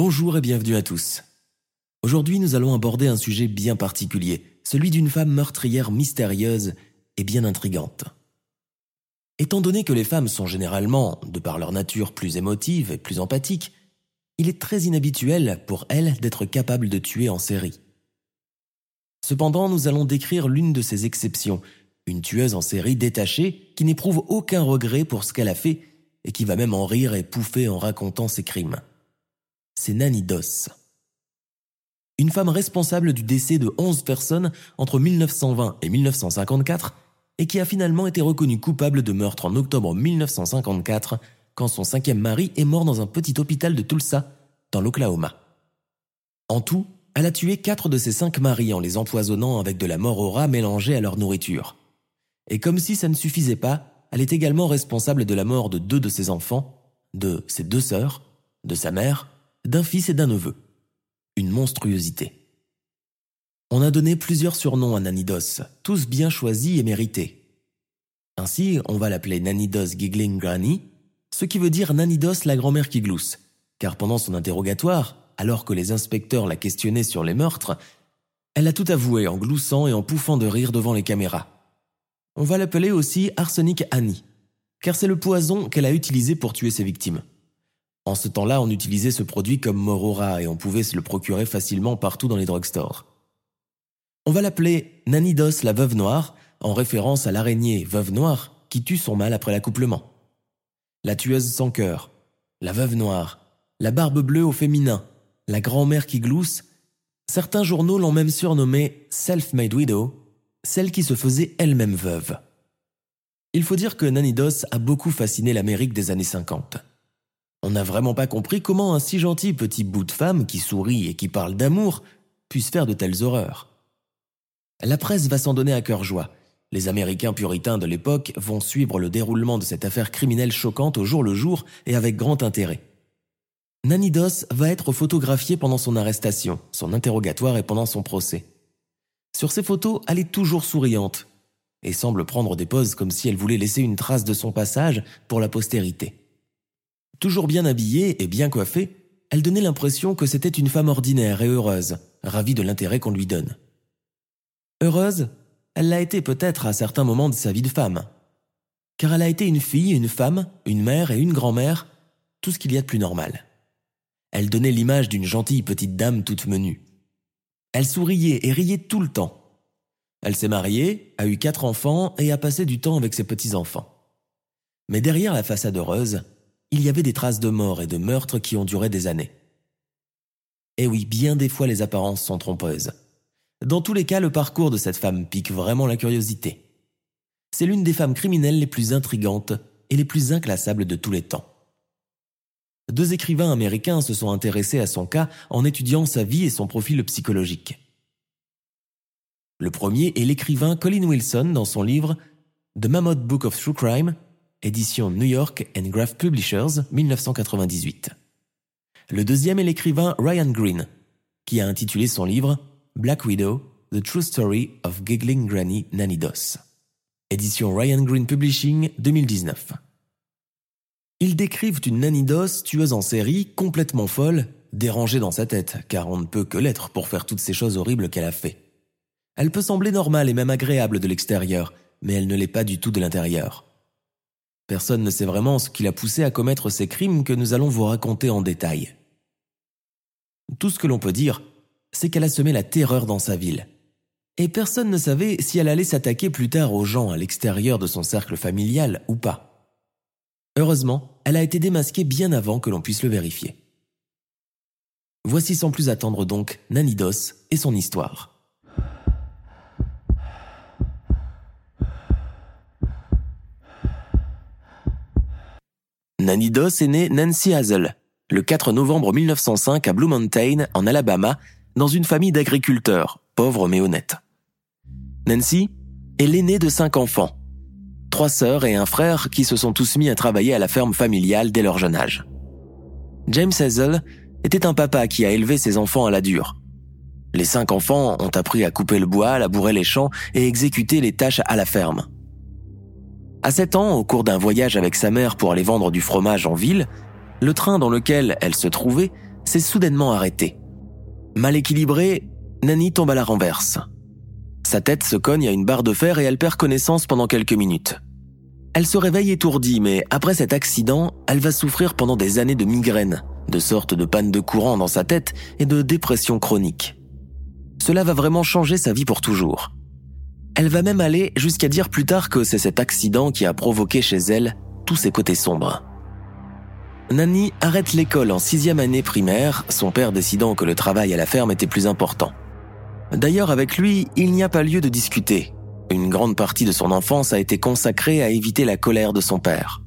Bonjour et bienvenue à tous. Aujourd'hui, nous allons aborder un sujet bien particulier, celui d'une femme meurtrière mystérieuse et bien intrigante. Étant donné que les femmes sont généralement, de par leur nature, plus émotives et plus empathiques, il est très inhabituel pour elles d'être capables de tuer en série. Cependant, nous allons décrire l'une de ces exceptions, une tueuse en série détachée qui n'éprouve aucun regret pour ce qu'elle a fait et qui va même en rire et pouffer en racontant ses crimes. C'est Nanny Doss. Une femme responsable du décès de 11 personnes entre 1920 et 1954 et qui a finalement été reconnue coupable de meurtre en octobre 1954 quand son cinquième mari est mort dans un petit hôpital de Tulsa, dans l'Oklahoma. En tout, elle a tué quatre de ses cinq maris en les empoisonnant avec de la mort au mélangée à leur nourriture. Et comme si ça ne suffisait pas, elle est également responsable de la mort de deux de ses enfants, de ses deux sœurs, de sa mère, d'un fils et d'un neveu. Une monstruosité. On a donné plusieurs surnoms à Nanidos, tous bien choisis et mérités. Ainsi, on va l'appeler Nanidos Giggling Granny, ce qui veut dire Nanidos la grand-mère qui glousse, car pendant son interrogatoire, alors que les inspecteurs la questionnaient sur les meurtres, elle a tout avoué en gloussant et en pouffant de rire devant les caméras. On va l'appeler aussi Arsenic Annie, car c'est le poison qu'elle a utilisé pour tuer ses victimes. En ce temps-là, on utilisait ce produit comme Morora et on pouvait se le procurer facilement partout dans les drugstores. On va l'appeler Nanidos la veuve noire, en référence à l'araignée veuve noire qui tue son mâle après l'accouplement. La tueuse sans cœur, la veuve noire, la barbe bleue au féminin, la grand-mère qui glousse, certains journaux l'ont même surnommée Self-Made Widow, celle qui se faisait elle-même veuve. Il faut dire que Nanidos a beaucoup fasciné l'Amérique des années 50. On n'a vraiment pas compris comment un si gentil petit bout de femme qui sourit et qui parle d'amour puisse faire de telles horreurs. La presse va s'en donner à cœur joie. Les Américains puritains de l'époque vont suivre le déroulement de cette affaire criminelle choquante au jour le jour et avec grand intérêt. Nanny Doss va être photographiée pendant son arrestation, son interrogatoire et pendant son procès. Sur ces photos, elle est toujours souriante et semble prendre des poses comme si elle voulait laisser une trace de son passage pour la postérité. Toujours bien habillée et bien coiffée, elle donnait l'impression que c'était une femme ordinaire et heureuse, ravie de l'intérêt qu'on lui donne. Heureuse, elle l'a été peut-être à certains moments de sa vie de femme. Car elle a été une fille, une femme, une mère et une grand-mère, tout ce qu'il y a de plus normal. Elle donnait l'image d'une gentille petite dame toute menue. Elle souriait et riait tout le temps. Elle s'est mariée, a eu quatre enfants et a passé du temps avec ses petits-enfants. Mais derrière la façade heureuse, il y avait des traces de mort et de meurtre qui ont duré des années. Et oui, bien des fois les apparences sont trompeuses. Dans tous les cas, le parcours de cette femme pique vraiment la curiosité. C'est l'une des femmes criminelles les plus intrigantes et les plus inclassables de tous les temps. Deux écrivains américains se sont intéressés à son cas en étudiant sa vie et son profil psychologique. Le premier est l'écrivain Colin Wilson dans son livre The Mammoth Book of True Crime, édition New York and Graph Publishers, 1998. Le deuxième est l'écrivain Ryan Green, qui a intitulé son livre Black Widow, The True Story of Giggling Granny Nanidos. Édition Ryan Green Publishing 2019. Ils décrivent une Nanidos tueuse en série, complètement folle, dérangée dans sa tête, car on ne peut que l'être pour faire toutes ces choses horribles qu'elle a fait. Elle peut sembler normale et même agréable de l'extérieur, mais elle ne l'est pas du tout de l'intérieur. Personne ne sait vraiment ce qui l'a poussée à commettre ces crimes que nous allons vous raconter en détail. Tout ce que l'on peut dire, c'est qu'elle a semé la terreur dans sa ville. Et personne ne savait si elle allait s'attaquer plus tard aux gens à l'extérieur de son cercle familial ou pas. Heureusement, elle a été démasquée bien avant que l'on puisse le vérifier. Voici sans plus attendre donc Nanidos et son histoire. Nanny Doss est née Nancy Hazel, le 4 novembre 1905 à Blue Mountain, en Alabama, dans une famille d'agriculteurs, pauvres mais honnêtes. Nancy est l'aînée de cinq enfants, trois sœurs et un frère qui se sont tous mis à travailler à la ferme familiale dès leur jeune âge. James Hazel était un papa qui a élevé ses enfants à la dure. Les cinq enfants ont appris à couper le bois, labourer les champs et exécuter les tâches à la ferme. À 7 ans, au cours d'un voyage avec sa mère pour aller vendre du fromage en ville, le train dans lequel elle se trouvait s'est soudainement arrêté. Mal équilibrée, Nanny tombe à la renverse. Sa tête se cogne à une barre de fer et elle perd connaissance pendant quelques minutes. Elle se réveille étourdie, mais après cet accident, elle va souffrir pendant des années de migraines, de sortes de panne de courant dans sa tête et de dépression chronique. Cela va vraiment changer sa vie pour toujours. Elle va même aller jusqu'à dire plus tard que c'est cet accident qui a provoqué chez elle tous ses côtés sombres. Nanny arrête l'école en sixième année primaire, son père décidant que le travail à la ferme était plus important. D'ailleurs, avec lui, il n'y a pas lieu de discuter. Une grande partie de son enfance a été consacrée à éviter la colère de son père.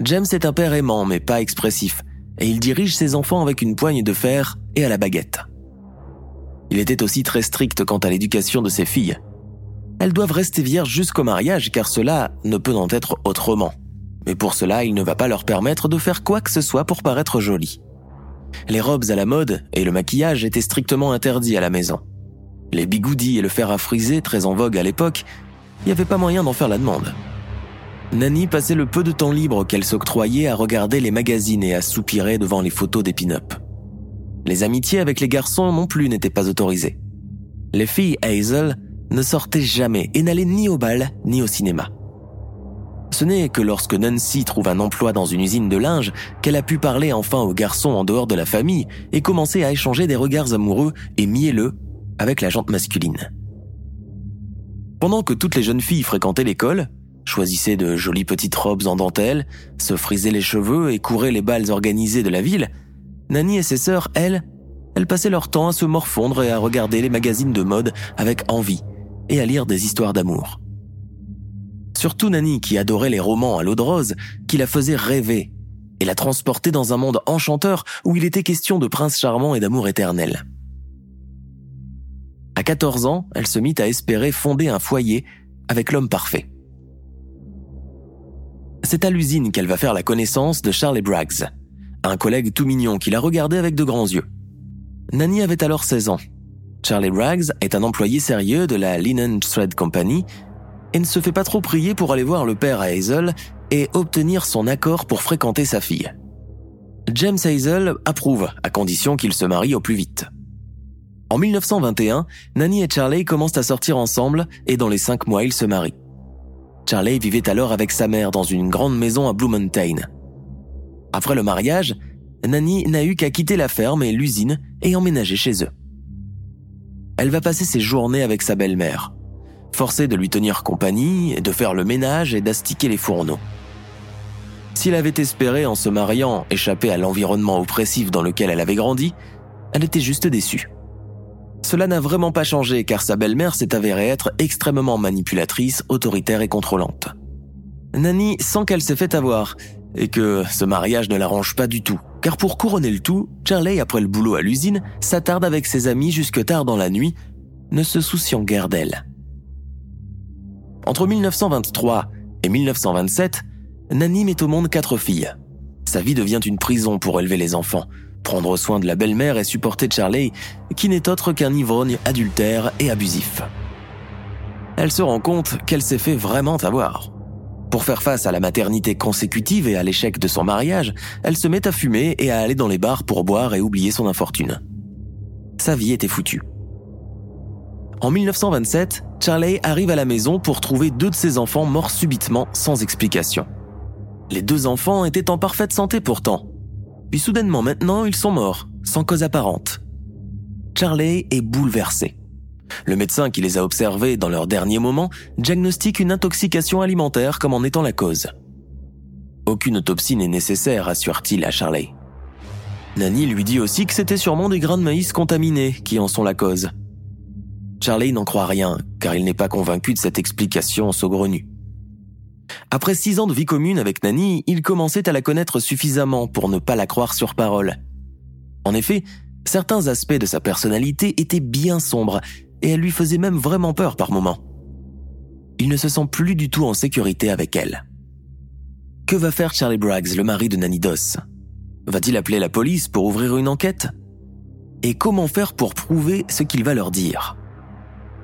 James est un père aimant mais pas expressif, et il dirige ses enfants avec une poigne de fer et à la baguette. Il était aussi très strict quant à l'éducation de ses filles. Elles doivent rester vierges jusqu'au mariage car cela ne peut en être autrement. Mais pour cela, il ne va pas leur permettre de faire quoi que ce soit pour paraître jolies. Les robes à la mode et le maquillage étaient strictement interdits à la maison. Les bigoudis et le fer à friser, très en vogue à l'époque, il n'y avait pas moyen d'en faire la demande. Nanny passait le peu de temps libre qu'elle s'octroyait à regarder les magazines et à soupirer devant les photos des pin-up. Les amitiés avec les garçons non plus n'étaient pas autorisées. Les filles Hazel ne sortaient jamais et n'allaient ni au bal ni au cinéma. Ce n'est que lorsque Nancy trouve un emploi dans une usine de linge qu'elle a pu parler enfin aux garçons en dehors de la famille et commencer à échanger des regards amoureux et mielleux avec la jante masculine. Pendant que toutes les jeunes filles fréquentaient l'école, choisissaient de jolies petites robes en dentelle, se frisaient les cheveux et couraient les balles organisées de la ville, Nanny et ses sœurs, elles, elles passaient leur temps à se morfondre et à regarder les magazines de mode avec envie et à lire des histoires d'amour. Surtout Nanny qui adorait les romans à l'eau de rose, qui la faisaient rêver et la transportait dans un monde enchanteur où il était question de prince charmant et d'amour éternel. À 14 ans, elle se mit à espérer fonder un foyer avec l'homme parfait. C'est à l'usine qu'elle va faire la connaissance de Charlie Braggs, un collègue tout mignon qui la regardait avec de grands yeux. Nanny avait alors 16 ans. Charlie Braggs est un employé sérieux de la Linen Thread Company et ne se fait pas trop prier pour aller voir le père à Hazel et obtenir son accord pour fréquenter sa fille. James Hazel approuve, à condition qu'il se marie au plus vite. En 1921, Nanny et Charlie commencent à sortir ensemble et dans les cinq mois, ils se marient. Charlie vivait alors avec sa mère dans une grande maison à Blue Mountain. Après le mariage, Nanny n'a eu qu'à quitter la ferme et l'usine et emménager chez eux. Elle va passer ses journées avec sa belle-mère, forcée de lui tenir compagnie, de faire le ménage et d'astiquer les fourneaux. S'il avait espéré, en se mariant, échapper à l'environnement oppressif dans lequel elle avait grandi, elle était juste déçue. Cela n'a vraiment pas changé car sa belle-mère s'est avérée être extrêmement manipulatrice, autoritaire et contrôlante. Nanny sent qu'elle s'est fait avoir et que ce mariage ne l'arrange pas du tout. Car pour couronner le tout, Charlie, après le boulot à l'usine, s'attarde avec ses amis jusque tard dans la nuit, ne se souciant guère d'elle. Entre 1923 et 1927, Nanny met au monde quatre filles. Sa vie devient une prison pour élever les enfants, prendre soin de la belle-mère et supporter Charlie, qui n'est autre qu'un ivrogne adultère et abusif. Elle se rend compte qu'elle s'est fait vraiment avoir. Pour faire face à la maternité consécutive et à l'échec de son mariage, elle se met à fumer et à aller dans les bars pour boire et oublier son infortune. Sa vie était foutue. En 1927, Charlie arrive à la maison pour trouver deux de ses enfants morts subitement sans explication. Les deux enfants étaient en parfaite santé pourtant, puis soudainement maintenant, ils sont morts, sans cause apparente. Charlie est bouleversé. Le médecin qui les a observés dans leurs derniers moments diagnostique une intoxication alimentaire comme en étant la cause. Aucune autopsie n'est nécessaire, assure-t-il à Charlie. Nanny lui dit aussi que c'était sûrement des grains de maïs contaminés qui en sont la cause. Charlie n'en croit rien, car il n'est pas convaincu de cette explication saugrenue. Après six ans de vie commune avec Nanny, il commençait à la connaître suffisamment pour ne pas la croire sur parole. En effet, certains aspects de sa personnalité étaient bien sombres et elle lui faisait même vraiment peur par moments. Il ne se sent plus du tout en sécurité avec elle. Que va faire Charlie Braggs, le mari de Nanny Doss? Va-t-il appeler la police pour ouvrir une enquête? Et comment faire pour prouver ce qu'il va leur dire?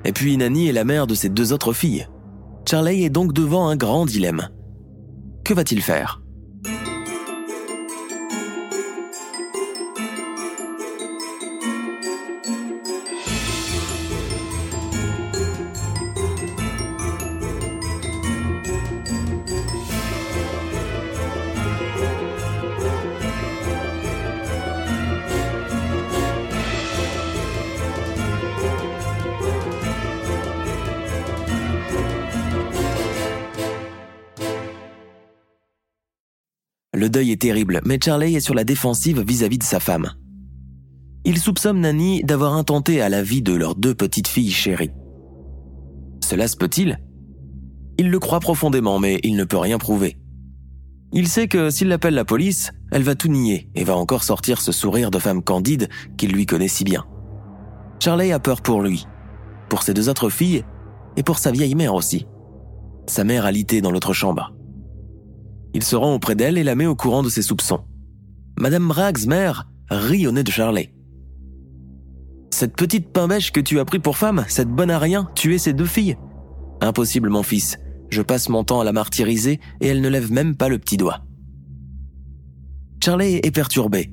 Et puis Nanny est la mère de ses deux autres filles. Charlie est donc devant un grand dilemme. Que va-t-il faire? Mais Charlie est sur la défensive vis-à-vis de sa femme. Il soupçonne Nanny d'avoir intenté à la vie de leurs deux petites filles chéries. Cela se peut-il? Il le croit profondément, mais il ne peut rien prouver. Il sait que s'il appelle la police, elle va tout nier et va encore sortir ce sourire de femme candide qu'il lui connaît si bien. Charlie a peur pour lui, pour ses deux autres filles et pour sa vieille mère aussi. Sa mère a lité dans l'autre chambre. Il se rend auprès d'elle et la met au courant de ses soupçons. Madame Braggs, mère, rit au nez de Charlie. Cette petite pain que tu as pris pour femme, cette bonne à rien, tuer ses deux filles? Impossible, mon fils. Je passe mon temps à la martyriser et elle ne lève même pas le petit doigt. Charlie est perturbé.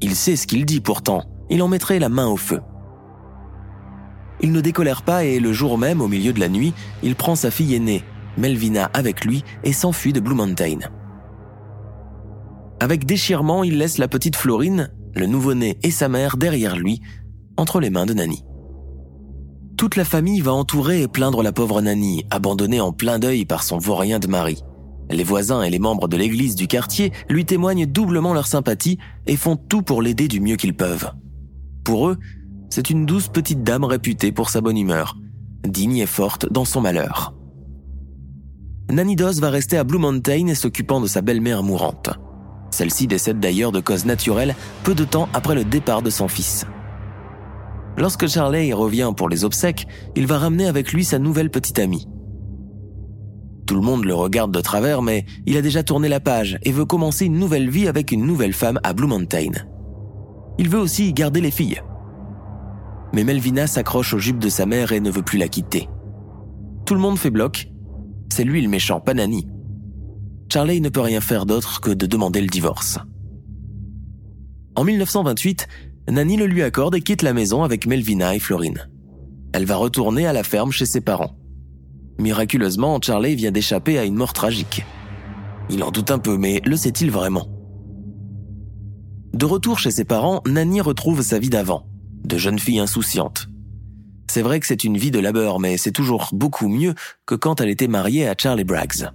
Il sait ce qu'il dit pourtant. Il en mettrait la main au feu. Il ne décolère pas et le jour même, au milieu de la nuit, il prend sa fille aînée, Melvina avec lui et s'enfuit de Blue Mountain. Avec déchirement, il laisse la petite Florine, le nouveau-né et sa mère derrière lui, entre les mains de Nanny. Toute la famille va entourer et plaindre la pauvre Nanny, abandonnée en plein deuil par son vaurien de mari. Les voisins et les membres de l'église du quartier lui témoignent doublement leur sympathie et font tout pour l'aider du mieux qu'ils peuvent. Pour eux, c'est une douce petite dame réputée pour sa bonne humeur, digne et forte dans son malheur. Nanny Doss va rester à Blue Mountain s'occupant de sa belle-mère mourante. Celle-ci décède d'ailleurs de cause naturelle peu de temps après le départ de son fils. Lorsque Charlie revient pour les obsèques, il va ramener avec lui sa nouvelle petite amie. Tout le monde le regarde de travers, mais il a déjà tourné la page et veut commencer une nouvelle vie avec une nouvelle femme à Blue Mountain. Il veut aussi garder les filles. Mais Melvina s'accroche aux jupes de sa mère et ne veut plus la quitter. Tout le monde fait bloc c'est lui le méchant, pas Nanny. Charlie ne peut rien faire d'autre que de demander le divorce. En 1928, Nanny le lui accorde et quitte la maison avec Melvina et Florine. Elle va retourner à la ferme chez ses parents. Miraculeusement, Charlie vient d'échapper à une mort tragique. Il en doute un peu, mais le sait-il vraiment? De retour chez ses parents, Nanny retrouve sa vie d'avant, de jeune fille insouciante, c'est vrai que c'est une vie de labeur, mais c'est toujours beaucoup mieux que quand elle était mariée à Charlie Braggs.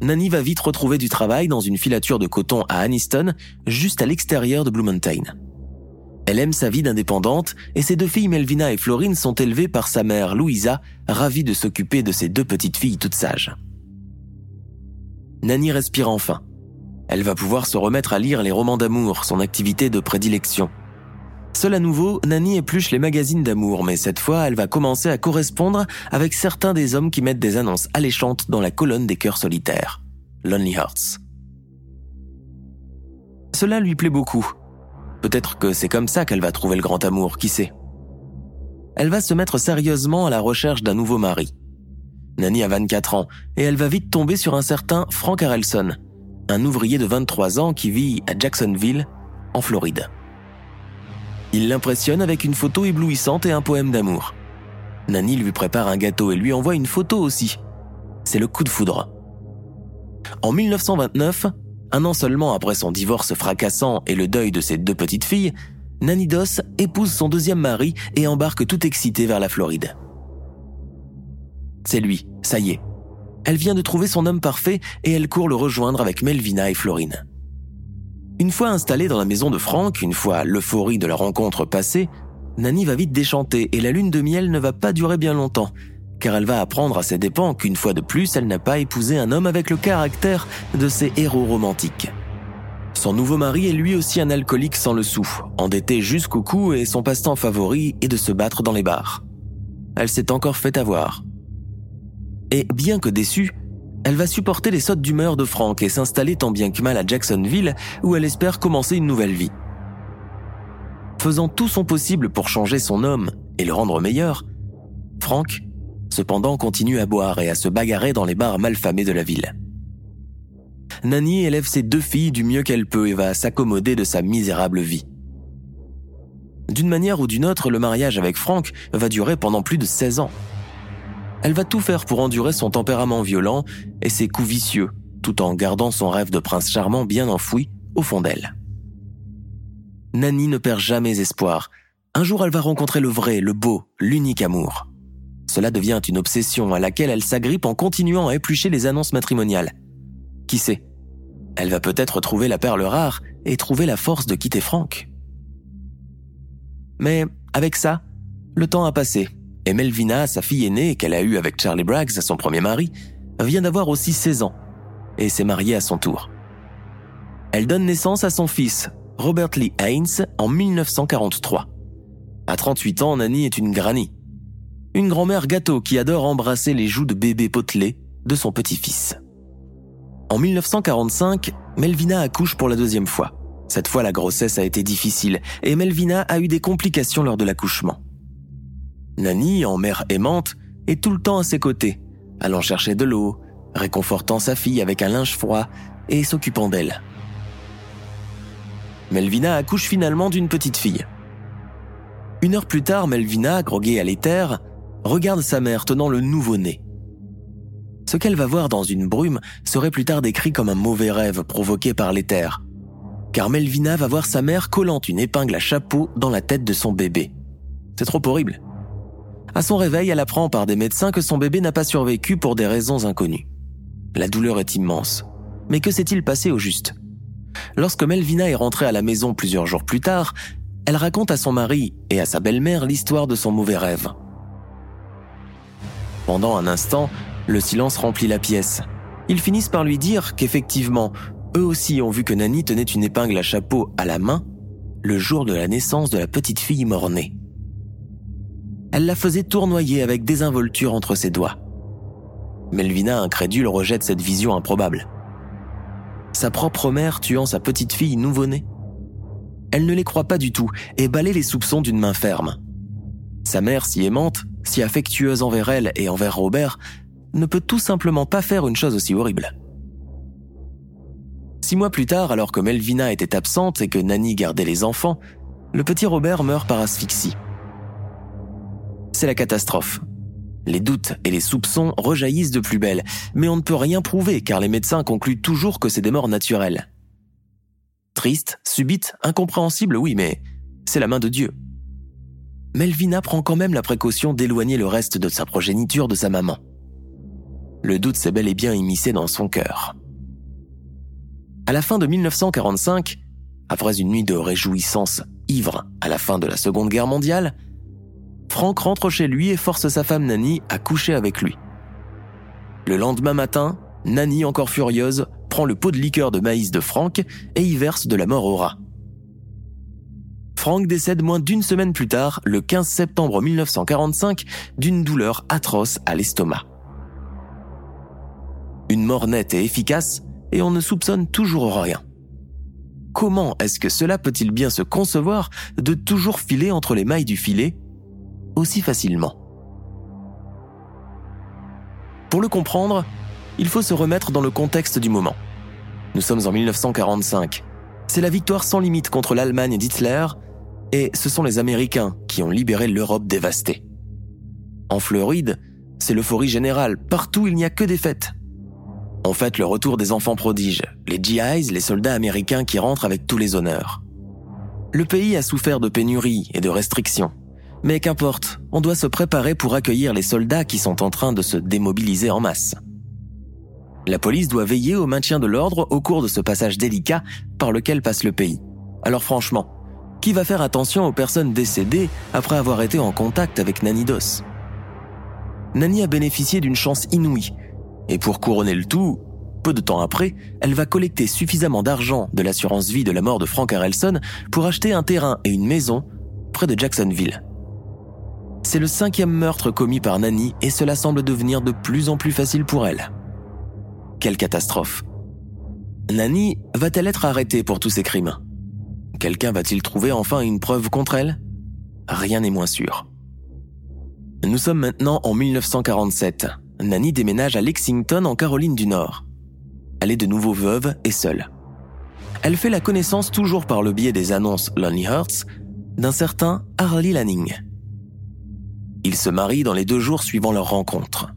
Nanny va vite retrouver du travail dans une filature de coton à Aniston, juste à l'extérieur de Blue Mountain. Elle aime sa vie d'indépendante et ses deux filles Melvina et Florine sont élevées par sa mère Louisa, ravie de s'occuper de ses deux petites filles toutes sages. Nanny respire enfin. Elle va pouvoir se remettre à lire les romans d'amour, son activité de prédilection. Seul à nouveau, Nanny épluche les magazines d'amour, mais cette fois, elle va commencer à correspondre avec certains des hommes qui mettent des annonces alléchantes dans la colonne des cœurs solitaires. Lonely Hearts. Cela lui plaît beaucoup. Peut-être que c'est comme ça qu'elle va trouver le grand amour, qui sait. Elle va se mettre sérieusement à la recherche d'un nouveau mari. Nanny a 24 ans et elle va vite tomber sur un certain Frank Harrelson, un ouvrier de 23 ans qui vit à Jacksonville, en Floride. Il l'impressionne avec une photo éblouissante et un poème d'amour. Nanny lui prépare un gâteau et lui envoie une photo aussi. C'est le coup de foudre. En 1929, un an seulement après son divorce fracassant et le deuil de ses deux petites filles, Nanny Doss épouse son deuxième mari et embarque tout excitée vers la Floride. C'est lui, ça y est. Elle vient de trouver son homme parfait et elle court le rejoindre avec Melvina et Florine. Une fois installée dans la maison de Franck, une fois l'euphorie de la rencontre passée, Nanny va vite déchanter et la lune de miel ne va pas durer bien longtemps, car elle va apprendre à ses dépens qu'une fois de plus, elle n'a pas épousé un homme avec le caractère de ses héros romantiques. Son nouveau mari est lui aussi un alcoolique sans le sou, endetté jusqu'au cou et son passe-temps favori est de se battre dans les bars. Elle s'est encore fait avoir. Et bien que déçue, elle va supporter les sautes d'humeur de Frank et s'installer tant bien que mal à Jacksonville où elle espère commencer une nouvelle vie. Faisant tout son possible pour changer son homme et le rendre meilleur, Frank, cependant, continue à boire et à se bagarrer dans les bars malfamés de la ville. Nanny élève ses deux filles du mieux qu'elle peut et va s'accommoder de sa misérable vie. D'une manière ou d'une autre, le mariage avec Frank va durer pendant plus de 16 ans. Elle va tout faire pour endurer son tempérament violent et ses coups vicieux, tout en gardant son rêve de prince charmant bien enfoui au fond d'elle. Nanny ne perd jamais espoir. Un jour, elle va rencontrer le vrai, le beau, l'unique amour. Cela devient une obsession à laquelle elle s'agrippe en continuant à éplucher les annonces matrimoniales. Qui sait? Elle va peut-être trouver la perle rare et trouver la force de quitter Franck. Mais avec ça, le temps a passé, et Melvina, sa fille aînée qu'elle a eue avec Charlie Braggs, son premier mari, vient d'avoir aussi 16 ans, et s'est mariée à son tour. Elle donne naissance à son fils, Robert Lee Haynes, en 1943. À 38 ans, Nanny est une granny. Une grand-mère gâteau qui adore embrasser les joues de bébé potelé de son petit-fils. En 1945, Melvina accouche pour la deuxième fois. Cette fois, la grossesse a été difficile et Melvina a eu des complications lors de l'accouchement. Nani, en mère aimante, est tout le temps à ses côtés, allant chercher de l'eau, réconfortant sa fille avec un linge froid et s'occupant d'elle. Melvina accouche finalement d'une petite fille. Une heure plus tard, Melvina, groguée à l'éther, regarde sa mère tenant le nouveau-né. Ce qu'elle va voir dans une brume serait plus tard décrit comme un mauvais rêve provoqué par l'éther. Car Melvina va voir sa mère collant une épingle à chapeau dans la tête de son bébé. C'est trop horrible. À son réveil, elle apprend par des médecins que son bébé n'a pas survécu pour des raisons inconnues. La douleur est immense. Mais que s'est-il passé au juste? Lorsque Melvina est rentrée à la maison plusieurs jours plus tard, elle raconte à son mari et à sa belle-mère l'histoire de son mauvais rêve. Pendant un instant, le silence remplit la pièce. Ils finissent par lui dire qu'effectivement, eux aussi ont vu que Nanny tenait une épingle à chapeau à la main le jour de la naissance de la petite fille mort-née. Elle la faisait tournoyer avec désinvolture entre ses doigts. Melvina, incrédule, rejette cette vision improbable. Sa propre mère tuant sa petite fille nouveau-née. Elle ne les croit pas du tout et balaye les soupçons d'une main ferme. Sa mère, si aimante, si affectueuse envers elle et envers Robert, ne peut tout simplement pas faire une chose aussi horrible. Six mois plus tard, alors que Melvina était absente et que Nanny gardait les enfants, le petit Robert meurt par asphyxie. C'est la catastrophe. Les doutes et les soupçons rejaillissent de plus belle, mais on ne peut rien prouver car les médecins concluent toujours que c'est des morts naturelles. Triste, subite, incompréhensible, oui, mais c'est la main de Dieu. Melvina prend quand même la précaution d'éloigner le reste de sa progéniture de sa maman. Le doute s'est bel et bien immiscé dans son cœur. À la fin de 1945, après une nuit de réjouissance ivre à la fin de la Seconde Guerre mondiale, Frank rentre chez lui et force sa femme Nanny à coucher avec lui. Le lendemain matin, Nanny, encore furieuse, prend le pot de liqueur de maïs de Frank et y verse de la mort au rat. Frank décède moins d'une semaine plus tard, le 15 septembre 1945, d'une douleur atroce à l'estomac. Une mort nette et efficace, et on ne soupçonne toujours rien. Comment est-ce que cela peut-il bien se concevoir de toujours filer entre les mailles du filet aussi facilement Pour le comprendre, il faut se remettre dans le contexte du moment. Nous sommes en 1945. C'est la victoire sans limite contre l'Allemagne d'Hitler et ce sont les Américains qui ont libéré l'Europe dévastée. En Floride, c'est l'euphorie générale. Partout, il n'y a que des fêtes. On fête le retour des enfants prodiges, les GIs, les soldats américains qui rentrent avec tous les honneurs. Le pays a souffert de pénuries et de restrictions. Mais qu'importe, on doit se préparer pour accueillir les soldats qui sont en train de se démobiliser en masse. La police doit veiller au maintien de l'ordre au cours de ce passage délicat par lequel passe le pays. Alors franchement, qui va faire attention aux personnes décédées après avoir été en contact avec Nanidos? Nani a bénéficié d'une chance inouïe. Et pour couronner le tout, peu de temps après, elle va collecter suffisamment d'argent de l'assurance vie de la mort de Frank Harrelson pour acheter un terrain et une maison près de Jacksonville. C'est le cinquième meurtre commis par Nani et cela semble devenir de plus en plus facile pour elle. Quelle catastrophe. Nani va-t-elle être arrêtée pour tous ces crimes? Quelqu'un va-t-il trouver enfin une preuve contre elle? Rien n'est moins sûr. Nous sommes maintenant en 1947. Nani déménage à Lexington en Caroline du Nord. Elle est de nouveau veuve et seule. Elle fait la connaissance toujours par le biais des annonces Lonely Hearts d'un certain Harley Lanning. Ils se marient dans les deux jours suivant leur rencontre.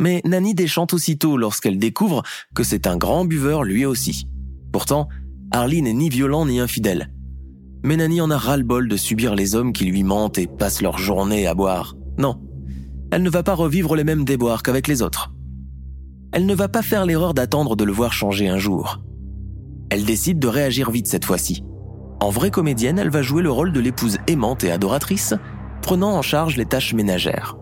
Mais Nani déchante aussitôt lorsqu'elle découvre que c'est un grand buveur lui aussi. Pourtant, Harley n'est ni violent ni infidèle. Mais Nani en a ras-le-bol de subir les hommes qui lui mentent et passent leur journée à boire. Non, elle ne va pas revivre les mêmes déboires qu'avec les autres. Elle ne va pas faire l'erreur d'attendre de le voir changer un jour. Elle décide de réagir vite cette fois-ci. En vraie comédienne, elle va jouer le rôle de l'épouse aimante et adoratrice, prenant en charge les tâches ménagères.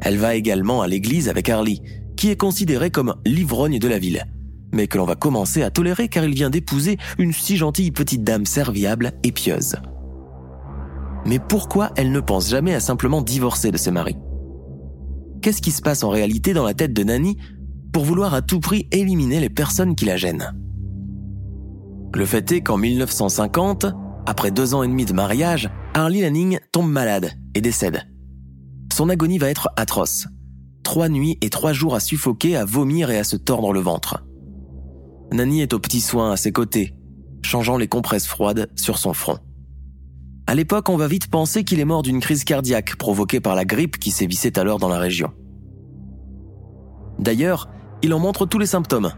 Elle va également à l'église avec Harley, qui est considéré comme l'ivrogne de la ville, mais que l'on va commencer à tolérer car il vient d'épouser une si gentille petite dame serviable et pieuse. Mais pourquoi elle ne pense jamais à simplement divorcer de ses maris Qu'est-ce qui se passe en réalité dans la tête de Nanny pour vouloir à tout prix éliminer les personnes qui la gênent? Le fait est qu'en 1950, après deux ans et demi de mariage, Harley Lanning tombe malade et décède. Son agonie va être atroce. Trois nuits et trois jours à suffoquer, à vomir et à se tordre le ventre. Nanny est aux petits soins à ses côtés, changeant les compresses froides sur son front. À l'époque, on va vite penser qu'il est mort d'une crise cardiaque provoquée par la grippe qui sévissait alors dans la région. D'ailleurs, il en montre tous les symptômes.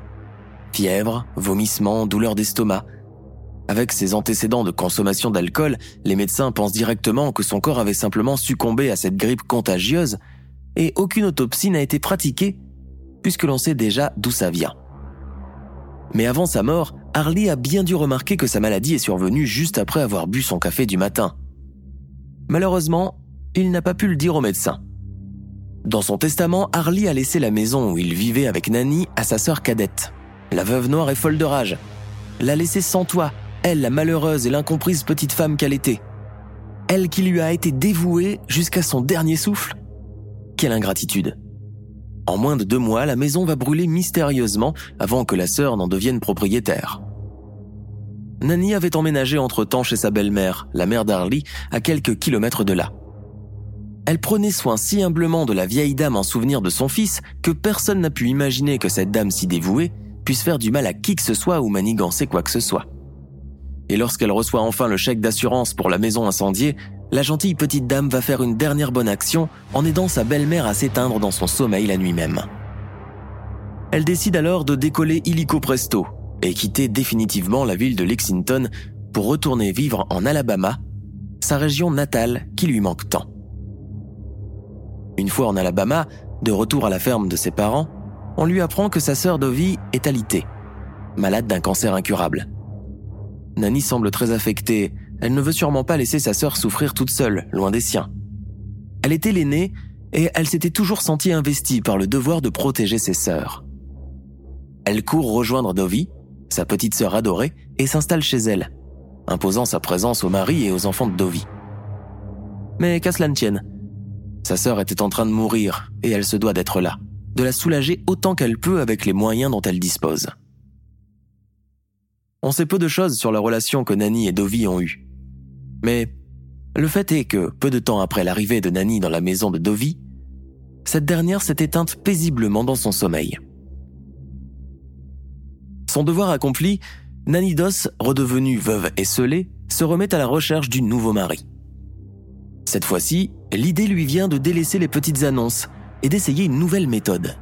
Fièvre, vomissements, douleur d'estomac. Avec ses antécédents de consommation d'alcool, les médecins pensent directement que son corps avait simplement succombé à cette grippe contagieuse et aucune autopsie n'a été pratiquée puisque l'on sait déjà d'où ça vient. Mais avant sa mort, Harley a bien dû remarquer que sa maladie est survenue juste après avoir bu son café du matin. Malheureusement, il n'a pas pu le dire au médecin. Dans son testament, Harley a laissé la maison où il vivait avec Nanny à sa sœur cadette. La veuve noire est folle de rage. L'a laissée sans toit, elle, la malheureuse et l'incomprise petite femme qu'elle était. Elle qui lui a été dévouée jusqu'à son dernier souffle. Quelle ingratitude. En moins de deux mois, la maison va brûler mystérieusement avant que la sœur n'en devienne propriétaire. Nanny avait emménagé entre-temps chez sa belle-mère, la mère d'Harley, à quelques kilomètres de là. Elle prenait soin si humblement de la vieille dame en souvenir de son fils que personne n'a pu imaginer que cette dame si dévouée puisse faire du mal à qui que ce soit ou manigancer quoi que ce soit. Et lorsqu'elle reçoit enfin le chèque d'assurance pour la maison incendiée, la gentille petite dame va faire une dernière bonne action en aidant sa belle-mère à s'éteindre dans son sommeil la nuit même. Elle décide alors de décoller illico presto et quitter définitivement la ville de Lexington pour retourner vivre en Alabama, sa région natale qui lui manque tant. Une fois en Alabama, de retour à la ferme de ses parents, on lui apprend que sa sœur Dovie est alitée, malade d'un cancer incurable. Nanny semble très affectée elle ne veut sûrement pas laisser sa sœur souffrir toute seule, loin des siens. Elle était l'aînée et elle s'était toujours sentie investie par le devoir de protéger ses sœurs. Elle court rejoindre Dovie, sa petite sœur adorée, et s'installe chez elle, imposant sa présence au mari et aux enfants de Dovie. Mais qu'à cela ne tienne, sa sœur était en train de mourir et elle se doit d'être là, de la soulager autant qu'elle peut avec les moyens dont elle dispose. On sait peu de choses sur la relation que Nanny et Dovie ont eue. Mais le fait est que, peu de temps après l'arrivée de Nanny dans la maison de Dovie, cette dernière s'est éteinte paisiblement dans son sommeil. Son devoir accompli, Nanny Doss, redevenue veuve et scellée, se remet à la recherche du nouveau mari. Cette fois-ci, l'idée lui vient de délaisser les petites annonces et d'essayer une nouvelle méthode.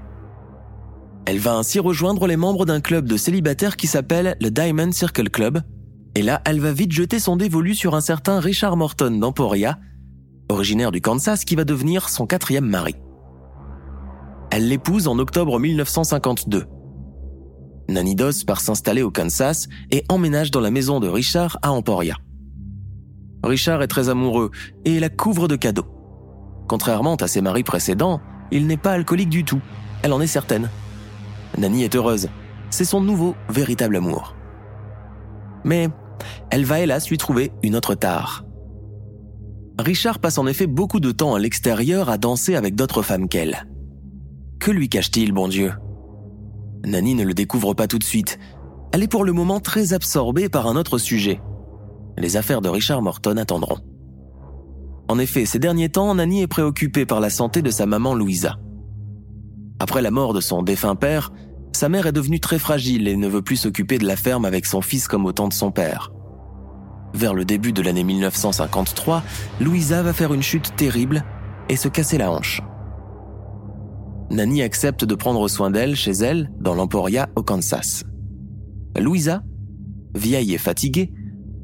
Elle va ainsi rejoindre les membres d'un club de célibataires qui s'appelle le Diamond Circle Club, et là, elle va vite jeter son dévolu sur un certain Richard Morton d'Emporia, originaire du Kansas, qui va devenir son quatrième mari. Elle l'épouse en octobre 1952. Nanny Doss part s'installer au Kansas et emménage dans la maison de Richard à Emporia. Richard est très amoureux et la couvre de cadeaux. Contrairement à ses maris précédents, il n'est pas alcoolique du tout. Elle en est certaine. Nani est heureuse. C'est son nouveau, véritable amour. Mais elle va hélas lui trouver une autre tare. Richard passe en effet beaucoup de temps à l'extérieur à danser avec d'autres femmes qu'elle. Que lui cache-t-il, bon Dieu? Nani ne le découvre pas tout de suite. Elle est pour le moment très absorbée par un autre sujet. Les affaires de Richard Morton attendront. En effet, ces derniers temps, Nani est préoccupée par la santé de sa maman Louisa. Après la mort de son défunt père, sa mère est devenue très fragile et ne veut plus s'occuper de la ferme avec son fils comme au temps de son père. Vers le début de l'année 1953, Louisa va faire une chute terrible et se casser la hanche. Nani accepte de prendre soin d'elle chez elle, dans l'Emporia, au Kansas. Louisa, vieille et fatiguée,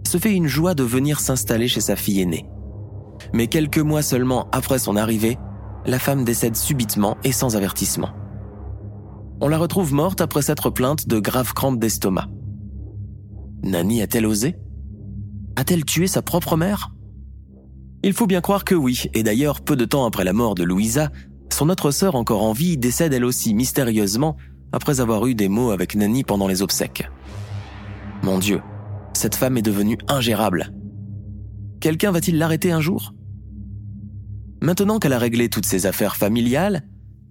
se fait une joie de venir s'installer chez sa fille aînée. Mais quelques mois seulement après son arrivée, la femme décède subitement et sans avertissement. On la retrouve morte après s'être plainte de graves crampes d'estomac. Nani a-t-elle osé? A-t-elle tué sa propre mère? Il faut bien croire que oui, et d'ailleurs, peu de temps après la mort de Louisa, son autre sœur encore en vie décède elle aussi mystérieusement après avoir eu des mots avec Nani pendant les obsèques. Mon Dieu, cette femme est devenue ingérable. Quelqu'un va-t-il l'arrêter un jour? Maintenant qu'elle a réglé toutes ses affaires familiales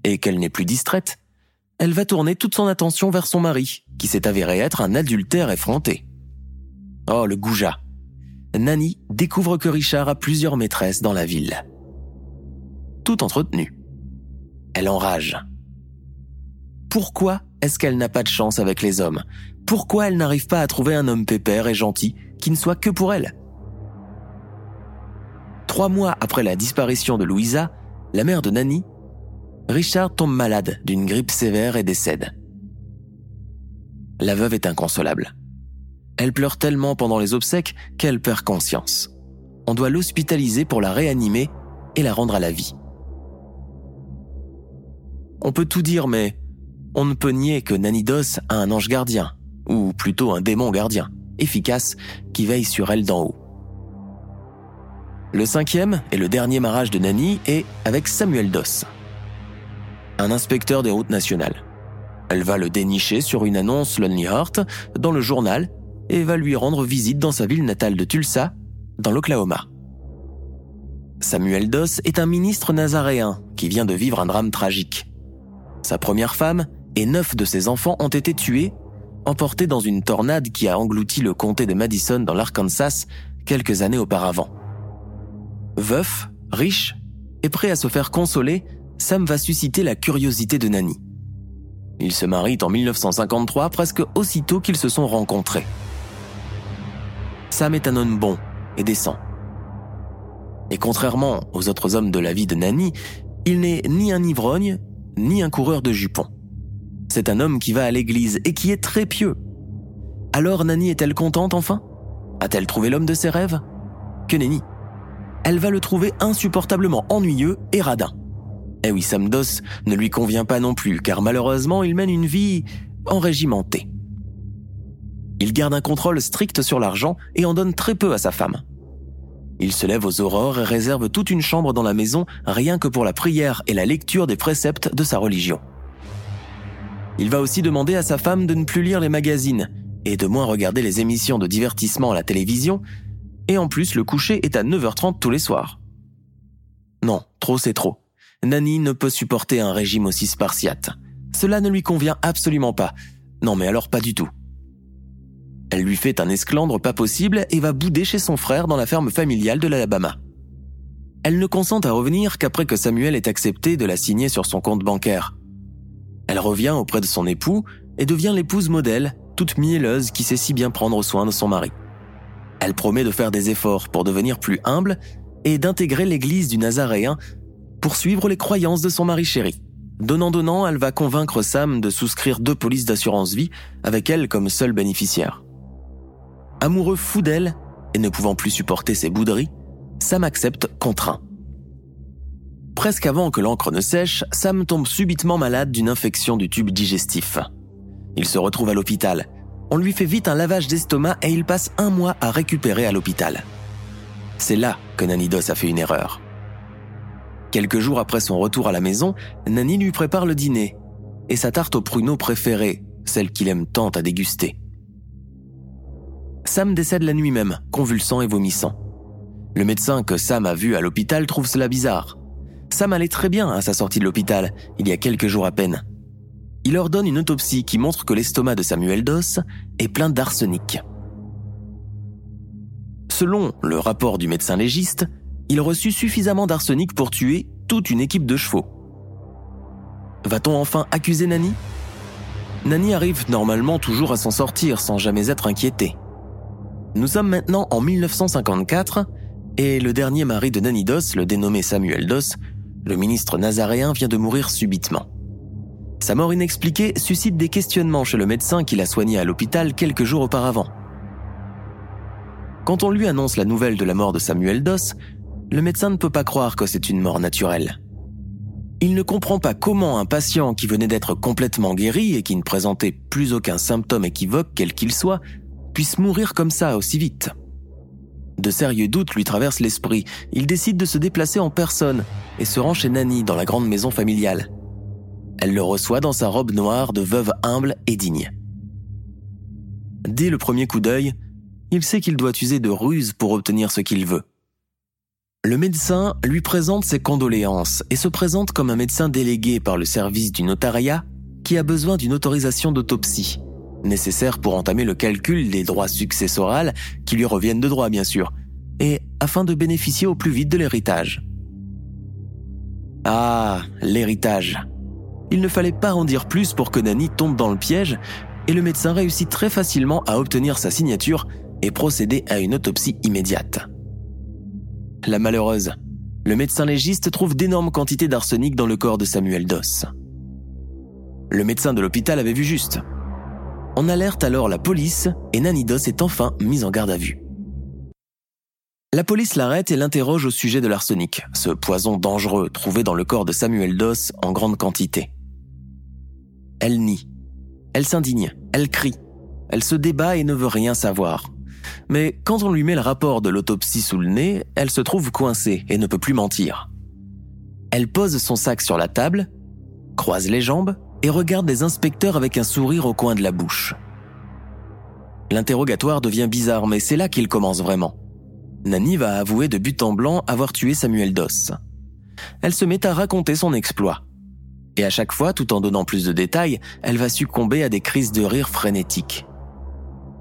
et qu'elle n'est plus distraite, elle va tourner toute son attention vers son mari, qui s'est avéré être un adultère effronté. Oh, le goujat Nani découvre que Richard a plusieurs maîtresses dans la ville. Tout entretenues. Elle enrage. Pourquoi est-ce qu'elle n'a pas de chance avec les hommes? Pourquoi elle n'arrive pas à trouver un homme pépère et gentil qui ne soit que pour elle? Trois mois après la disparition de Louisa, la mère de Nanny, Richard tombe malade d'une grippe sévère et décède. La veuve est inconsolable. Elle pleure tellement pendant les obsèques qu'elle perd conscience. On doit l'hospitaliser pour la réanimer et la rendre à la vie. On peut tout dire, mais on ne peut nier que Nanidos a un ange gardien, ou plutôt un démon gardien, efficace, qui veille sur elle d'en haut. Le cinquième et le dernier mariage de Nani est avec Samuel Doss, un inspecteur des routes nationales. Elle va le dénicher sur une annonce Lonely Heart dans le journal et va lui rendre visite dans sa ville natale de Tulsa, dans l'Oklahoma. Samuel Doss est un ministre nazaréen qui vient de vivre un drame tragique. Sa première femme et neuf de ses enfants ont été tués, emportés dans une tornade qui a englouti le comté de Madison dans l'Arkansas quelques années auparavant. Veuf, riche et prêt à se faire consoler, Sam va susciter la curiosité de Nanny. Ils se marient en 1953 presque aussitôt qu'ils se sont rencontrés. Sam est un homme bon et décent. Et contrairement aux autres hommes de la vie de Nanny, il n'est ni un ivrogne ni un coureur de jupons. C'est un homme qui va à l'église et qui est très pieux. Alors Nani est-elle contente enfin? A-t-elle trouvé l'homme de ses rêves? Que nenni. Elle va le trouver insupportablement ennuyeux et radin. Eh oui, Samdos ne lui convient pas non plus, car malheureusement il mène une vie enrégimentée. Il garde un contrôle strict sur l'argent et en donne très peu à sa femme. Il se lève aux aurores et réserve toute une chambre dans la maison rien que pour la prière et la lecture des préceptes de sa religion. Il va aussi demander à sa femme de ne plus lire les magazines et de moins regarder les émissions de divertissement à la télévision, et en plus le coucher est à 9h30 tous les soirs. Non, trop c'est trop. Nani ne peut supporter un régime aussi spartiate. Cela ne lui convient absolument pas. Non mais alors pas du tout. Elle lui fait un esclandre pas possible et va bouder chez son frère dans la ferme familiale de l'Alabama. Elle ne consent à revenir qu'après que Samuel ait accepté de la signer sur son compte bancaire. Elle revient auprès de son époux et devient l'épouse modèle, toute mielleuse qui sait si bien prendre soin de son mari. Elle promet de faire des efforts pour devenir plus humble et d'intégrer l'église du Nazaréen pour suivre les croyances de son mari chéri. Donnant-donnant, elle va convaincre Sam de souscrire deux polices d'assurance vie avec elle comme seule bénéficiaire. Amoureux fou d'elle et ne pouvant plus supporter ses bouderies, Sam accepte contraint. Presque avant que l'encre ne sèche, Sam tombe subitement malade d'une infection du tube digestif. Il se retrouve à l'hôpital. On lui fait vite un lavage d'estomac et il passe un mois à récupérer à l'hôpital. C'est là que Nanidos a fait une erreur. Quelques jours après son retour à la maison, Nani lui prépare le dîner et sa tarte aux pruneaux préférée, celle qu'il aime tant à déguster. Sam décède la nuit même, convulsant et vomissant. Le médecin que Sam a vu à l'hôpital trouve cela bizarre. Sam allait très bien à sa sortie de l'hôpital, il y a quelques jours à peine. Il ordonne une autopsie qui montre que l'estomac de Samuel Doss est plein d'arsenic. Selon le rapport du médecin légiste, il reçut suffisamment d'arsenic pour tuer toute une équipe de chevaux. Va-t-on enfin accuser Nani? Nani arrive normalement toujours à s'en sortir sans jamais être inquiété. Nous sommes maintenant en 1954 et le dernier mari de Nani Doss, le dénommé Samuel Doss, le ministre nazaréen vient de mourir subitement. Sa mort inexpliquée suscite des questionnements chez le médecin qui l'a soigné à l'hôpital quelques jours auparavant. Quand on lui annonce la nouvelle de la mort de Samuel Doss, le médecin ne peut pas croire que c'est une mort naturelle. Il ne comprend pas comment un patient qui venait d'être complètement guéri et qui ne présentait plus aucun symptôme équivoque quel qu'il soit puisse mourir comme ça aussi vite. De sérieux doutes lui traversent l'esprit. Il décide de se déplacer en personne et se rend chez Nanny dans la grande maison familiale. Elle le reçoit dans sa robe noire de veuve humble et digne. Dès le premier coup d'œil, il sait qu'il doit user de ruses pour obtenir ce qu'il veut. Le médecin lui présente ses condoléances et se présente comme un médecin délégué par le service du notariat qui a besoin d'une autorisation d'autopsie nécessaire pour entamer le calcul des droits successoraux qui lui reviennent de droit bien sûr, et afin de bénéficier au plus vite de l'héritage. Ah, l'héritage. Il ne fallait pas en dire plus pour que Nani tombe dans le piège, et le médecin réussit très facilement à obtenir sa signature et procéder à une autopsie immédiate. La malheureuse, le médecin légiste trouve d'énormes quantités d'arsenic dans le corps de Samuel Doss. Le médecin de l'hôpital avait vu juste. On alerte alors la police et Nanidos est enfin mise en garde à vue. La police l'arrête et l'interroge au sujet de l'arsenic, ce poison dangereux trouvé dans le corps de Samuel Doss en grande quantité. Elle nie. Elle s'indigne. Elle crie. Elle se débat et ne veut rien savoir. Mais quand on lui met le rapport de l'autopsie sous le nez, elle se trouve coincée et ne peut plus mentir. Elle pose son sac sur la table, croise les jambes et regarde les inspecteurs avec un sourire au coin de la bouche. L'interrogatoire devient bizarre, mais c'est là qu'il commence vraiment. Nani va avouer de but en blanc avoir tué Samuel Doss. Elle se met à raconter son exploit. Et à chaque fois, tout en donnant plus de détails, elle va succomber à des crises de rire frénétiques.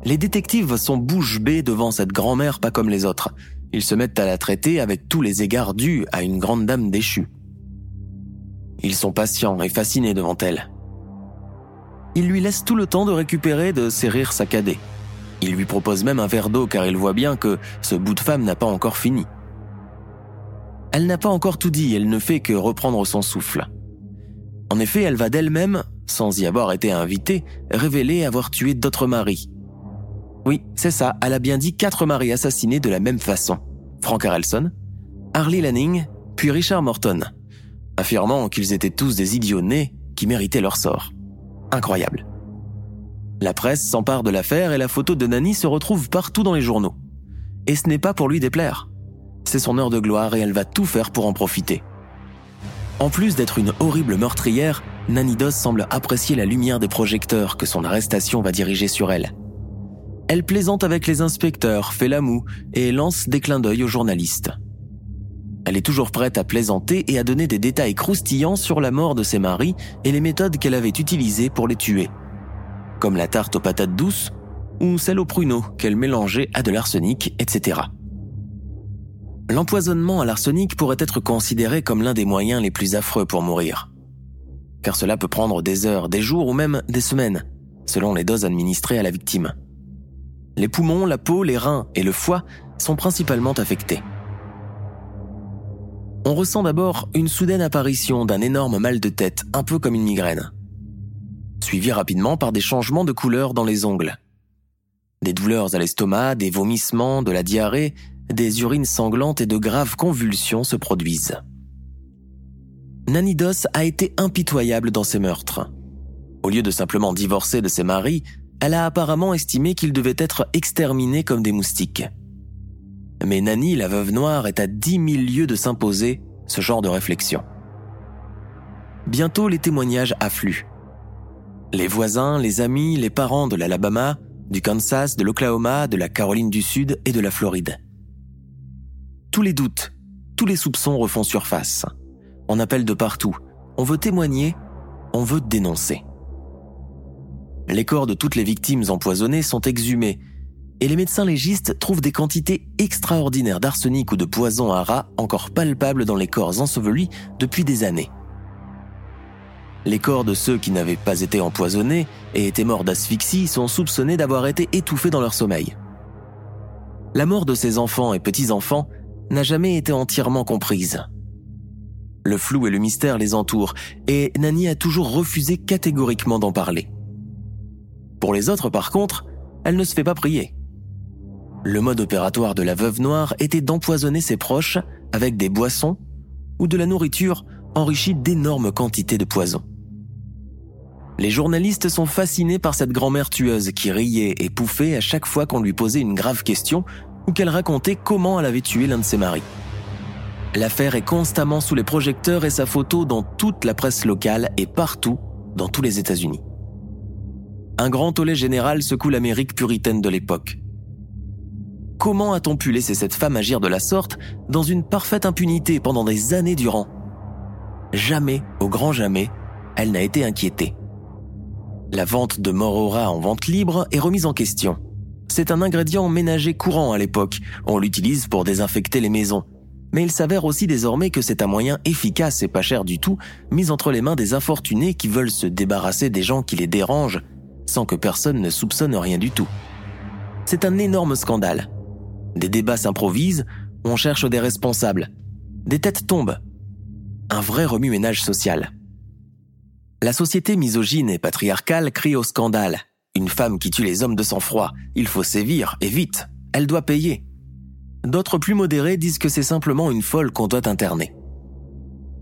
Les détectives sont bouche bée devant cette grand-mère pas comme les autres. Ils se mettent à la traiter avec tous les égards dus à une grande dame déchue. Ils sont patients et fascinés devant elle. Ils lui laissent tout le temps de récupérer de ses rires saccadés. Il lui propose même un verre d'eau car il voit bien que ce bout de femme n'a pas encore fini. Elle n'a pas encore tout dit, elle ne fait que reprendre son souffle. En effet, elle va d'elle-même, sans y avoir été invitée, révéler avoir tué d'autres maris. Oui, c'est ça, elle a bien dit quatre maris assassinés de la même façon. Frank Harrelson, Harley Lanning, puis Richard Morton affirmant qu'ils étaient tous des idiots nés qui méritaient leur sort. Incroyable. La presse s'empare de l'affaire et la photo de Nani se retrouve partout dans les journaux. Et ce n'est pas pour lui déplaire. C'est son heure de gloire et elle va tout faire pour en profiter. En plus d'être une horrible meurtrière, Nani Doss semble apprécier la lumière des projecteurs que son arrestation va diriger sur elle. Elle plaisante avec les inspecteurs, fait la moue et lance des clins d'œil aux journalistes. Elle est toujours prête à plaisanter et à donner des détails croustillants sur la mort de ses maris et les méthodes qu'elle avait utilisées pour les tuer. Comme la tarte aux patates douces ou celle aux pruneaux qu'elle mélangeait à de l'arsenic, etc. L'empoisonnement à l'arsenic pourrait être considéré comme l'un des moyens les plus affreux pour mourir. Car cela peut prendre des heures, des jours ou même des semaines, selon les doses administrées à la victime. Les poumons, la peau, les reins et le foie sont principalement affectés on ressent d'abord une soudaine apparition d'un énorme mal de tête, un peu comme une migraine, suivi rapidement par des changements de couleur dans les ongles. Des douleurs à l'estomac, des vomissements, de la diarrhée, des urines sanglantes et de graves convulsions se produisent. Nanidos a été impitoyable dans ses meurtres. Au lieu de simplement divorcer de ses maris, elle a apparemment estimé qu'ils devaient être exterminés comme des moustiques. Mais Nani, la veuve noire, est à dix mille lieues de s'imposer ce genre de réflexion. Bientôt, les témoignages affluent. Les voisins, les amis, les parents de l'Alabama, du Kansas, de l'Oklahoma, de la Caroline du Sud et de la Floride. Tous les doutes, tous les soupçons refont surface. On appelle de partout. On veut témoigner, on veut dénoncer. Les corps de toutes les victimes empoisonnées sont exhumés et les médecins légistes trouvent des quantités extraordinaires d'arsenic ou de poison à rats encore palpables dans les corps ensevelis depuis des années. Les corps de ceux qui n'avaient pas été empoisonnés et étaient morts d'asphyxie sont soupçonnés d'avoir été étouffés dans leur sommeil. La mort de ces enfants et petits-enfants n'a jamais été entièrement comprise. Le flou et le mystère les entourent et Nani a toujours refusé catégoriquement d'en parler. Pour les autres, par contre, elle ne se fait pas prier. Le mode opératoire de la veuve noire était d'empoisonner ses proches avec des boissons ou de la nourriture enrichie d'énormes quantités de poison. Les journalistes sont fascinés par cette grand-mère tueuse qui riait et pouffait à chaque fois qu'on lui posait une grave question ou qu'elle racontait comment elle avait tué l'un de ses maris. L'affaire est constamment sous les projecteurs et sa photo dans toute la presse locale et partout dans tous les États-Unis. Un grand tollé général secoue l'Amérique puritaine de l'époque. Comment a-t-on pu laisser cette femme agir de la sorte dans une parfaite impunité pendant des années durant? Jamais, au grand jamais, elle n'a été inquiétée. La vente de Morora en vente libre est remise en question. C'est un ingrédient ménager courant à l'époque. On l'utilise pour désinfecter les maisons. Mais il s'avère aussi désormais que c'est un moyen efficace et pas cher du tout, mis entre les mains des infortunés qui veulent se débarrasser des gens qui les dérangent, sans que personne ne soupçonne rien du tout. C'est un énorme scandale. Des débats s'improvisent, on cherche des responsables. Des têtes tombent. Un vrai remue-ménage social. La société misogyne et patriarcale crie au scandale. Une femme qui tue les hommes de sang-froid, il faut sévir, et vite, elle doit payer. D'autres plus modérés disent que c'est simplement une folle qu'on doit interner.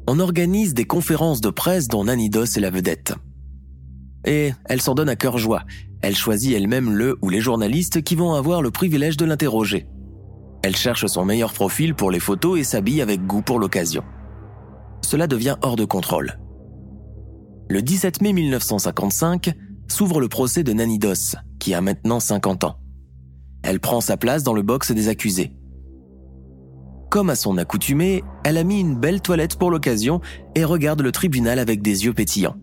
On organise des conférences de presse dont Nanidos est la vedette. Et elle s'en donne à cœur joie. Elle choisit elle-même le ou les journalistes qui vont avoir le privilège de l'interroger. Elle cherche son meilleur profil pour les photos et s'habille avec goût pour l'occasion. Cela devient hors de contrôle. Le 17 mai 1955 s'ouvre le procès de Nanidos, qui a maintenant 50 ans. Elle prend sa place dans le box des accusés. Comme à son accoutumée, elle a mis une belle toilette pour l'occasion et regarde le tribunal avec des yeux pétillants.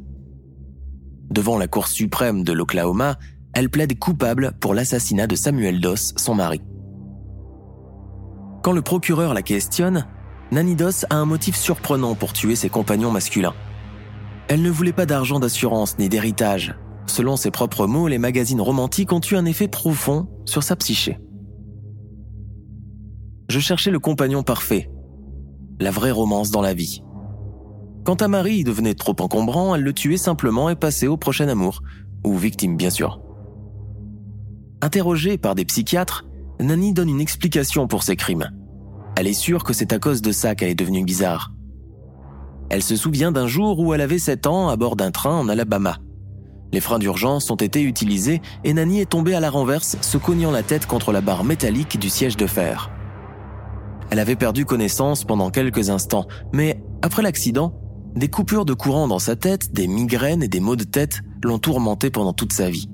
Devant la Cour suprême de l'Oklahoma, elle plaide coupable pour l'assassinat de Samuel Doss, son mari. Quand le procureur la questionne, Nanidos a un motif surprenant pour tuer ses compagnons masculins. Elle ne voulait pas d'argent d'assurance ni d'héritage. Selon ses propres mots, les magazines romantiques ont eu un effet profond sur sa psyché. Je cherchais le compagnon parfait, la vraie romance dans la vie. Quand un mari devenait trop encombrant, elle le tuait simplement et passait au prochain amour, ou victime bien sûr. Interrogée par des psychiatres, Nani donne une explication pour ses crimes. Elle est sûre que c'est à cause de ça qu'elle est devenue bizarre. Elle se souvient d'un jour où elle avait 7 ans à bord d'un train en Alabama. Les freins d'urgence ont été utilisés et Nani est tombée à la renverse, se cognant la tête contre la barre métallique du siège de fer. Elle avait perdu connaissance pendant quelques instants, mais après l'accident, des coupures de courant dans sa tête, des migraines et des maux de tête l'ont tourmentée pendant toute sa vie.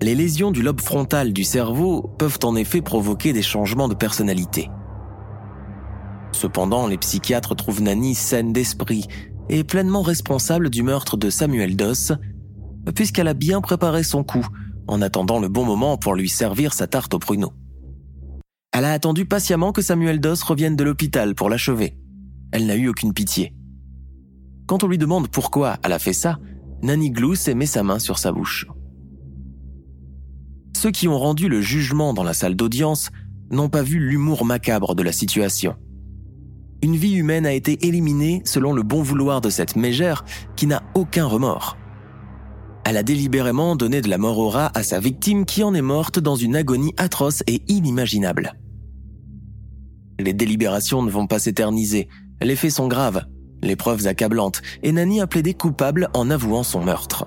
Les lésions du lobe frontal du cerveau peuvent en effet provoquer des changements de personnalité. Cependant, les psychiatres trouvent Nani saine d'esprit et pleinement responsable du meurtre de Samuel Doss, puisqu'elle a bien préparé son coup en attendant le bon moment pour lui servir sa tarte au pruneau. Elle a attendu patiemment que Samuel Doss revienne de l'hôpital pour l'achever. Elle n'a eu aucune pitié. Quand on lui demande pourquoi elle a fait ça, Nani glousse et met sa main sur sa bouche. Ceux qui ont rendu le jugement dans la salle d'audience n'ont pas vu l'humour macabre de la situation une vie humaine a été éliminée selon le bon vouloir de cette mégère qui n'a aucun remords. Elle a délibérément donné de la mort au rat à sa victime qui en est morte dans une agonie atroce et inimaginable. Les délibérations ne vont pas s'éterniser, les faits sont graves, les preuves accablantes, et Nani a plaidé coupable en avouant son meurtre.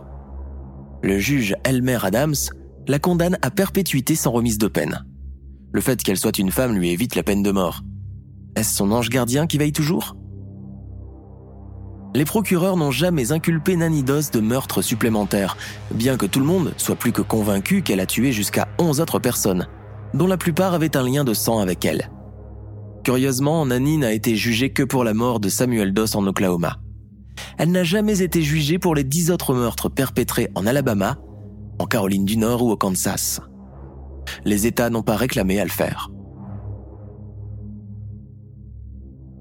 Le juge Elmer Adams la condamne à perpétuité sans remise de peine. Le fait qu'elle soit une femme lui évite la peine de mort. Est-ce son ange gardien qui veille toujours? Les procureurs n'ont jamais inculpé Nanidos de meurtre supplémentaire, bien que tout le monde soit plus que convaincu qu'elle a tué jusqu'à 11 autres personnes, dont la plupart avaient un lien de sang avec elle. Curieusement, Nani n'a été jugée que pour la mort de Samuel Doss en Oklahoma. Elle n'a jamais été jugée pour les dix autres meurtres perpétrés en Alabama, en Caroline du Nord ou au Kansas. Les États n'ont pas réclamé à le faire.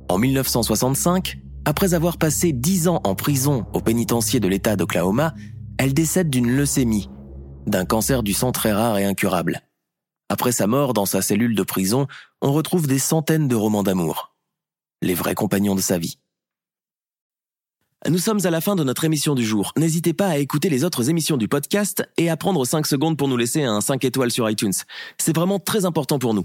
En 1965, après avoir passé dix ans en prison au pénitencier de l'État d'Oklahoma, elle décède d'une leucémie, d'un cancer du sang très rare et incurable. Après sa mort dans sa cellule de prison, on retrouve des centaines de romans d'amour. Les vrais compagnons de sa vie. Nous sommes à la fin de notre émission du jour. N'hésitez pas à écouter les autres émissions du podcast et à prendre 5 secondes pour nous laisser un 5 étoiles sur iTunes. C'est vraiment très important pour nous.